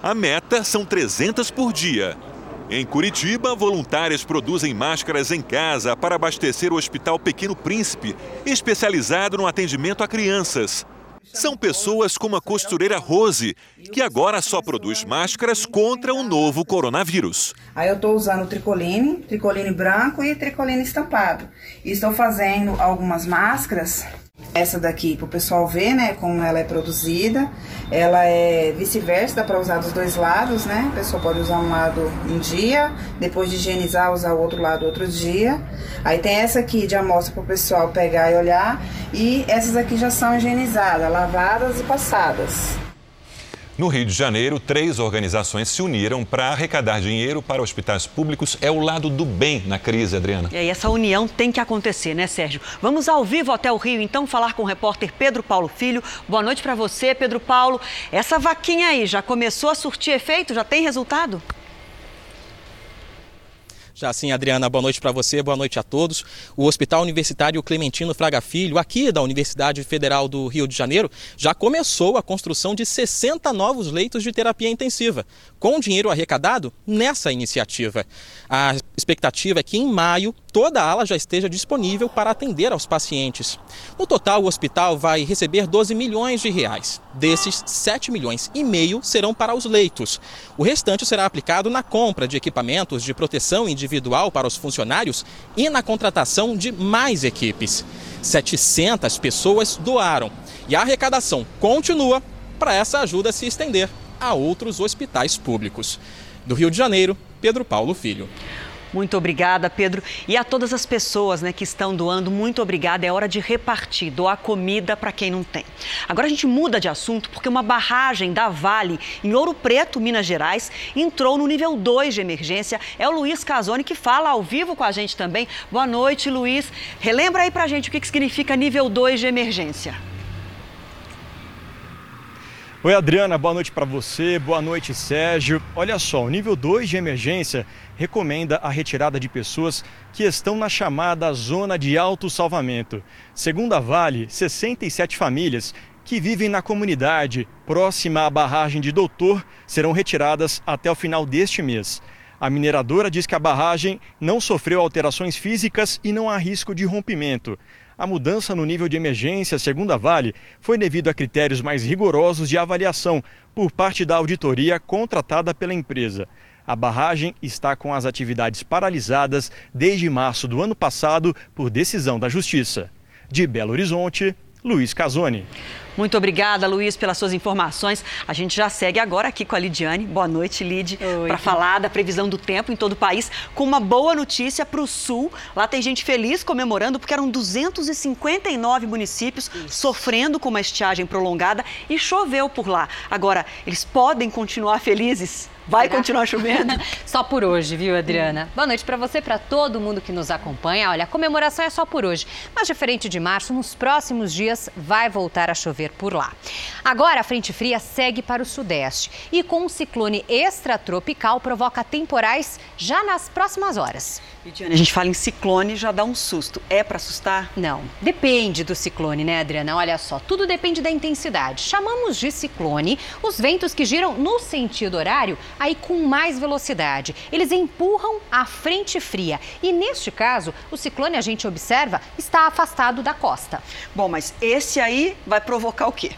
A meta são 300 por dia. Em Curitiba, voluntários produzem máscaras em casa para abastecer o Hospital Pequeno Príncipe, especializado no atendimento a crianças. São pessoas como a costureira Rose, que agora só produz máscaras contra o novo coronavírus. Aí eu estou usando tricoline, tricoline branco e tricoline estampado. E estou fazendo algumas máscaras essa daqui, para o pessoal ver, né, como ela é produzida. Ela é vice-versa, dá para usar dos dois lados, né? A pessoa pode usar um lado um dia, depois de higienizar, usar o outro lado outro dia. Aí tem essa aqui de amostra para o pessoal pegar e olhar. E essas aqui já são higienizadas, lavadas e passadas. No Rio de Janeiro, três organizações se uniram para arrecadar dinheiro para hospitais públicos. É o lado do bem na crise, Adriana. E aí, essa união tem que acontecer, né, Sérgio? Vamos ao vivo até o Rio, então, falar com o repórter Pedro Paulo Filho. Boa noite para você, Pedro Paulo. Essa vaquinha aí já começou a surtir efeito? Já tem resultado? Já sim, Adriana, boa noite para você, boa noite a todos. O Hospital Universitário Clementino Fraga Filho, aqui da Universidade Federal do Rio de Janeiro, já começou a construção de 60 novos leitos de terapia intensiva, com dinheiro arrecadado nessa iniciativa. A expectativa é que em maio toda a ala já esteja disponível para atender aos pacientes. No total, o hospital vai receber 12 milhões de reais. Desses, 7 milhões e meio serão para os leitos. O restante será aplicado na compra de equipamentos de proteção individual para os funcionários e na contratação de mais equipes. 700 pessoas doaram e a arrecadação continua para essa ajuda se estender a outros hospitais públicos. Do Rio de Janeiro, Pedro Paulo Filho. Muito obrigada, Pedro. E a todas as pessoas né, que estão doando, muito obrigada. É hora de repartir, doar comida para quem não tem. Agora a gente muda de assunto porque uma barragem da Vale, em Ouro Preto, Minas Gerais, entrou no nível 2 de emergência. É o Luiz Casoni que fala ao vivo com a gente também. Boa noite, Luiz. Relembra aí para a gente o que, que significa nível 2 de emergência. Oi, Adriana, boa noite para você, boa noite, Sérgio. Olha só, o nível 2 de emergência recomenda a retirada de pessoas que estão na chamada zona de autossalvamento. Segundo a Vale, 67 famílias que vivem na comunidade próxima à barragem de Doutor serão retiradas até o final deste mês. A mineradora diz que a barragem não sofreu alterações físicas e não há risco de rompimento. A mudança no nível de emergência, segundo a Vale, foi devido a critérios mais rigorosos de avaliação por parte da auditoria contratada pela empresa. A barragem está com as atividades paralisadas desde março do ano passado por decisão da Justiça. De Belo Horizonte, Luiz Casoni. Muito obrigada, Luiz, pelas suas informações. A gente já segue agora aqui com a Lidiane. Boa noite, Lid, para falar da previsão do tempo em todo o país, com uma boa notícia para o sul. Lá tem gente feliz comemorando, porque eram 259 municípios Isso. sofrendo com uma estiagem prolongada e choveu por lá. Agora, eles podem continuar felizes? Vai continuar chovendo? só por hoje, viu, Adriana? Boa noite para você, para todo mundo que nos acompanha. Olha, a comemoração é só por hoje, mas diferente de março, nos próximos dias vai voltar a chover por lá. Agora a frente fria segue para o sudeste e com um ciclone extratropical provoca temporais já nas próximas horas. Lidiane, a gente fala em ciclone já dá um susto. É para assustar? Não. Depende do ciclone, né, Adriana? Olha só, tudo depende da intensidade. Chamamos de ciclone os ventos que giram no sentido horário, aí com mais velocidade. Eles empurram a frente fria. E neste caso, o ciclone a gente observa está afastado da costa. Bom, mas esse aí vai provocar o quê?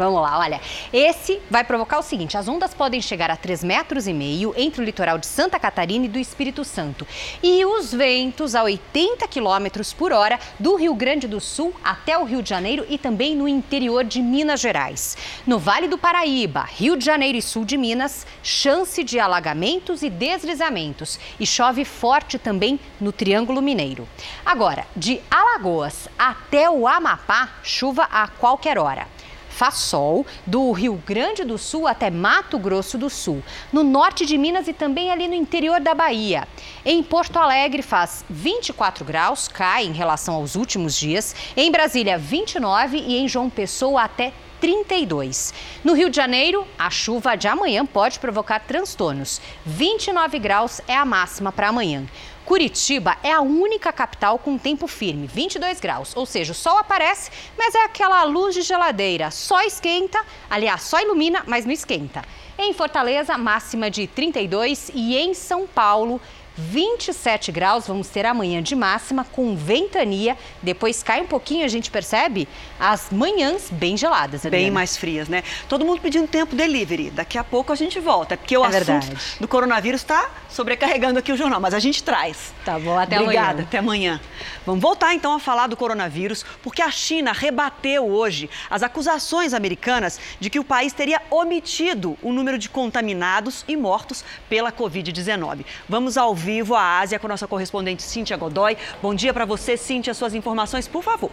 Vamos lá, olha. Esse vai provocar o seguinte: as ondas podem chegar a 3,5 metros e meio entre o litoral de Santa Catarina e do Espírito Santo. E os ventos a 80 quilômetros por hora do Rio Grande do Sul até o Rio de Janeiro e também no interior de Minas Gerais. No Vale do Paraíba, Rio de Janeiro e sul de Minas, chance de alagamentos e deslizamentos. E chove forte também no Triângulo Mineiro. Agora, de Alagoas até o Amapá, chuva a qualquer hora faz sol, do Rio Grande do Sul até Mato Grosso do Sul, no norte de Minas e também ali no interior da Bahia. Em Porto Alegre faz 24 graus, cai em relação aos últimos dias. Em Brasília, 29 e em João Pessoa até 32. No Rio de Janeiro, a chuva de amanhã pode provocar transtornos. 29 graus é a máxima para amanhã. Curitiba é a única capital com tempo firme, 22 graus, ou seja, o sol aparece, mas é aquela luz de geladeira, só esquenta, aliás, só ilumina, mas não esquenta. Em Fortaleza, máxima de 32 e em São Paulo, 27 graus vamos ter amanhã de máxima com ventania. Depois cai um pouquinho, a gente percebe as manhãs bem geladas. Adriana. Bem mais frias, né? Todo mundo pedindo tempo delivery. Daqui a pouco a gente volta, porque o é assunto verdade. do coronavírus está sobrecarregando aqui o jornal, mas a gente traz. Tá bom, até Obrigada, amanhã. até amanhã. Vamos voltar então a falar do coronavírus, porque a China rebateu hoje as acusações americanas de que o país teria omitido o número de contaminados e mortos pela Covid-19. Vamos ao vivo à Ásia com nossa correspondente Cíntia Godoy. Bom dia para você, Cíntia. Suas informações, por favor.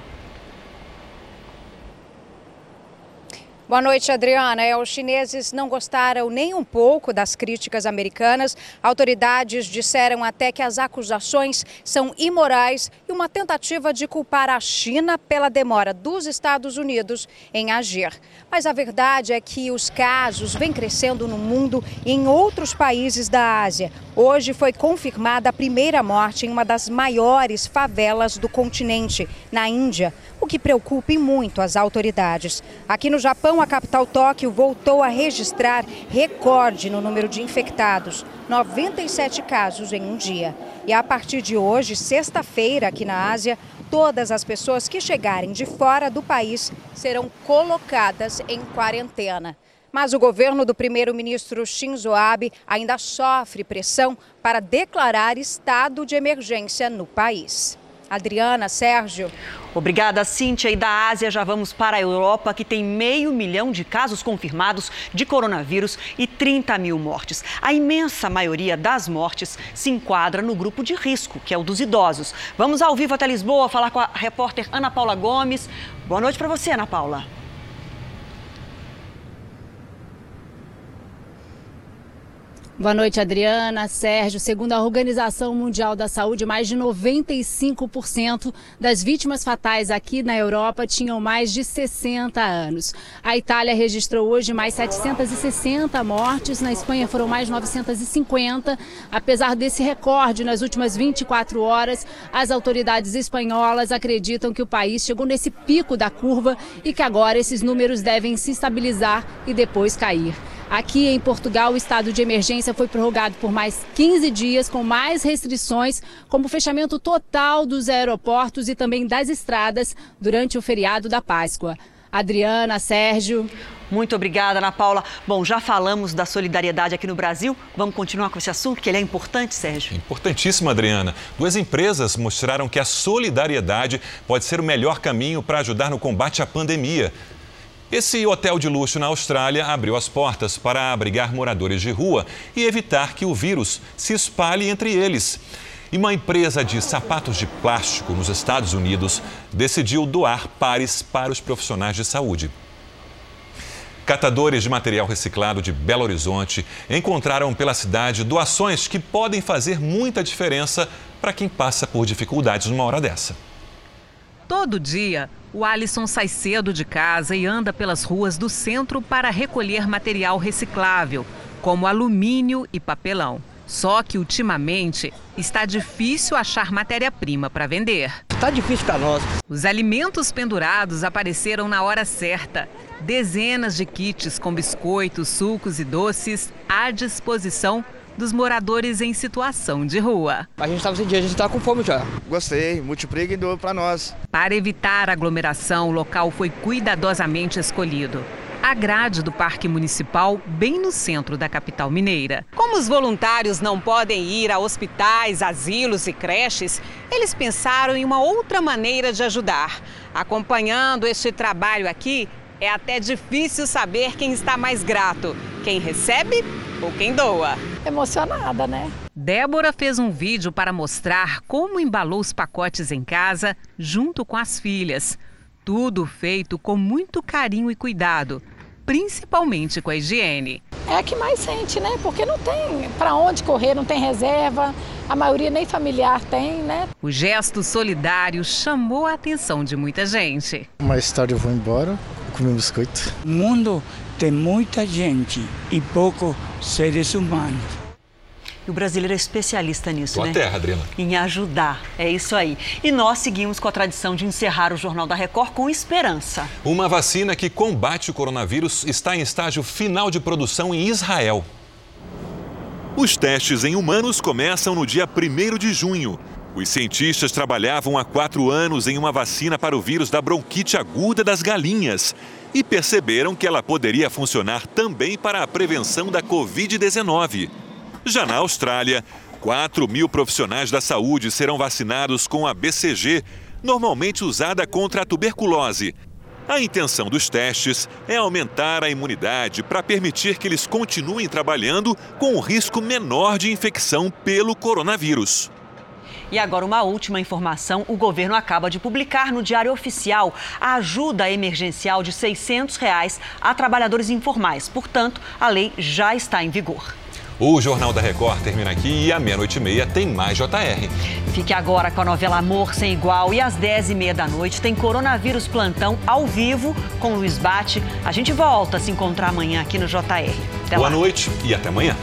Boa noite, Adriana. É, os chineses não gostaram nem um pouco das críticas americanas. Autoridades disseram até que as acusações são imorais e uma tentativa de culpar a China pela demora dos Estados Unidos em agir. Mas a verdade é que os casos vêm crescendo no mundo e em outros países da Ásia. Hoje foi confirmada a primeira morte em uma das maiores favelas do continente, na Índia, o que preocupa muito as autoridades. Aqui no Japão, a capital Tóquio voltou a registrar recorde no número de infectados, 97 casos em um dia. E a partir de hoje, sexta-feira, aqui na Ásia, todas as pessoas que chegarem de fora do país serão colocadas em quarentena. Mas o governo do primeiro-ministro Shinzo Abe ainda sofre pressão para declarar estado de emergência no país. Adriana, Sérgio. Obrigada, Cíntia. E da Ásia já vamos para a Europa, que tem meio milhão de casos confirmados de coronavírus e 30 mil mortes. A imensa maioria das mortes se enquadra no grupo de risco, que é o dos idosos. Vamos ao vivo até Lisboa falar com a repórter Ana Paula Gomes. Boa noite para você, Ana Paula. Boa noite, Adriana, Sérgio. Segundo a Organização Mundial da Saúde, mais de 95% das vítimas fatais aqui na Europa tinham mais de 60 anos. A Itália registrou hoje mais 760 mortes, na Espanha foram mais 950. Apesar desse recorde nas últimas 24 horas, as autoridades espanholas acreditam que o país chegou nesse pico da curva e que agora esses números devem se estabilizar e depois cair. Aqui em Portugal, o estado de emergência foi prorrogado por mais 15 dias, com mais restrições, como o fechamento total dos aeroportos e também das estradas durante o feriado da Páscoa. Adriana, Sérgio. Muito obrigada, Ana Paula. Bom, já falamos da solidariedade aqui no Brasil. Vamos continuar com esse assunto, que ele é importante, Sérgio. Importantíssimo, Adriana. Duas empresas mostraram que a solidariedade pode ser o melhor caminho para ajudar no combate à pandemia. Esse hotel de luxo na Austrália abriu as portas para abrigar moradores de rua e evitar que o vírus se espalhe entre eles. E uma empresa de sapatos de plástico nos Estados Unidos decidiu doar pares para os profissionais de saúde. Catadores de material reciclado de Belo Horizonte encontraram pela cidade doações que podem fazer muita diferença para quem passa por dificuldades numa hora dessa. Todo dia, o Alisson sai cedo de casa e anda pelas ruas do centro para recolher material reciclável, como alumínio e papelão. Só que ultimamente está difícil achar matéria-prima para vender. Está difícil para nós. Os alimentos pendurados apareceram na hora certa. Dezenas de kits com biscoitos, sucos e doces à disposição dos moradores em situação de rua. A gente estava sem dia, a gente está com fome já. Gostei, multiplica e doa para nós. Para evitar aglomeração, o local foi cuidadosamente escolhido a grade do Parque Municipal, bem no centro da capital mineira. Como os voluntários não podem ir a hospitais, asilos e creches, eles pensaram em uma outra maneira de ajudar. Acompanhando este trabalho aqui, é até difícil saber quem está mais grato: quem recebe ou quem doa. Emocionada, né? Débora fez um vídeo para mostrar como embalou os pacotes em casa, junto com as filhas. Tudo feito com muito carinho e cuidado, principalmente com a higiene. É a que mais sente, né? Porque não tem para onde correr, não tem reserva, a maioria nem familiar tem, né? O gesto solidário chamou a atenção de muita gente. Mais tarde eu vou embora, comer um biscoito. O mundo tem muita gente e poucos seres humanos. E o brasileiro é especialista nisso, Tua né? terra, Adriana. Em ajudar. É isso aí. E nós seguimos com a tradição de encerrar o Jornal da Record com esperança. Uma vacina que combate o coronavírus está em estágio final de produção em Israel. Os testes em humanos começam no dia 1 de junho. Os cientistas trabalhavam há quatro anos em uma vacina para o vírus da bronquite aguda das galinhas e perceberam que ela poderia funcionar também para a prevenção da Covid-19. Já na Austrália, 4 mil profissionais da saúde serão vacinados com a BCG, normalmente usada contra a tuberculose. A intenção dos testes é aumentar a imunidade para permitir que eles continuem trabalhando com um risco menor de infecção pelo coronavírus. E agora uma última informação, o governo acaba de publicar no Diário Oficial a ajuda emergencial de 600 reais a trabalhadores informais. Portanto, a lei já está em vigor. O Jornal da Record termina aqui e à meia-noite e meia tem mais JR. Fique agora com a novela Amor Sem Igual e às 10h30 da noite tem Coronavírus Plantão ao vivo com Luiz Bate. A gente volta a se encontrar amanhã aqui no JR. Até Boa lá. noite e até amanhã.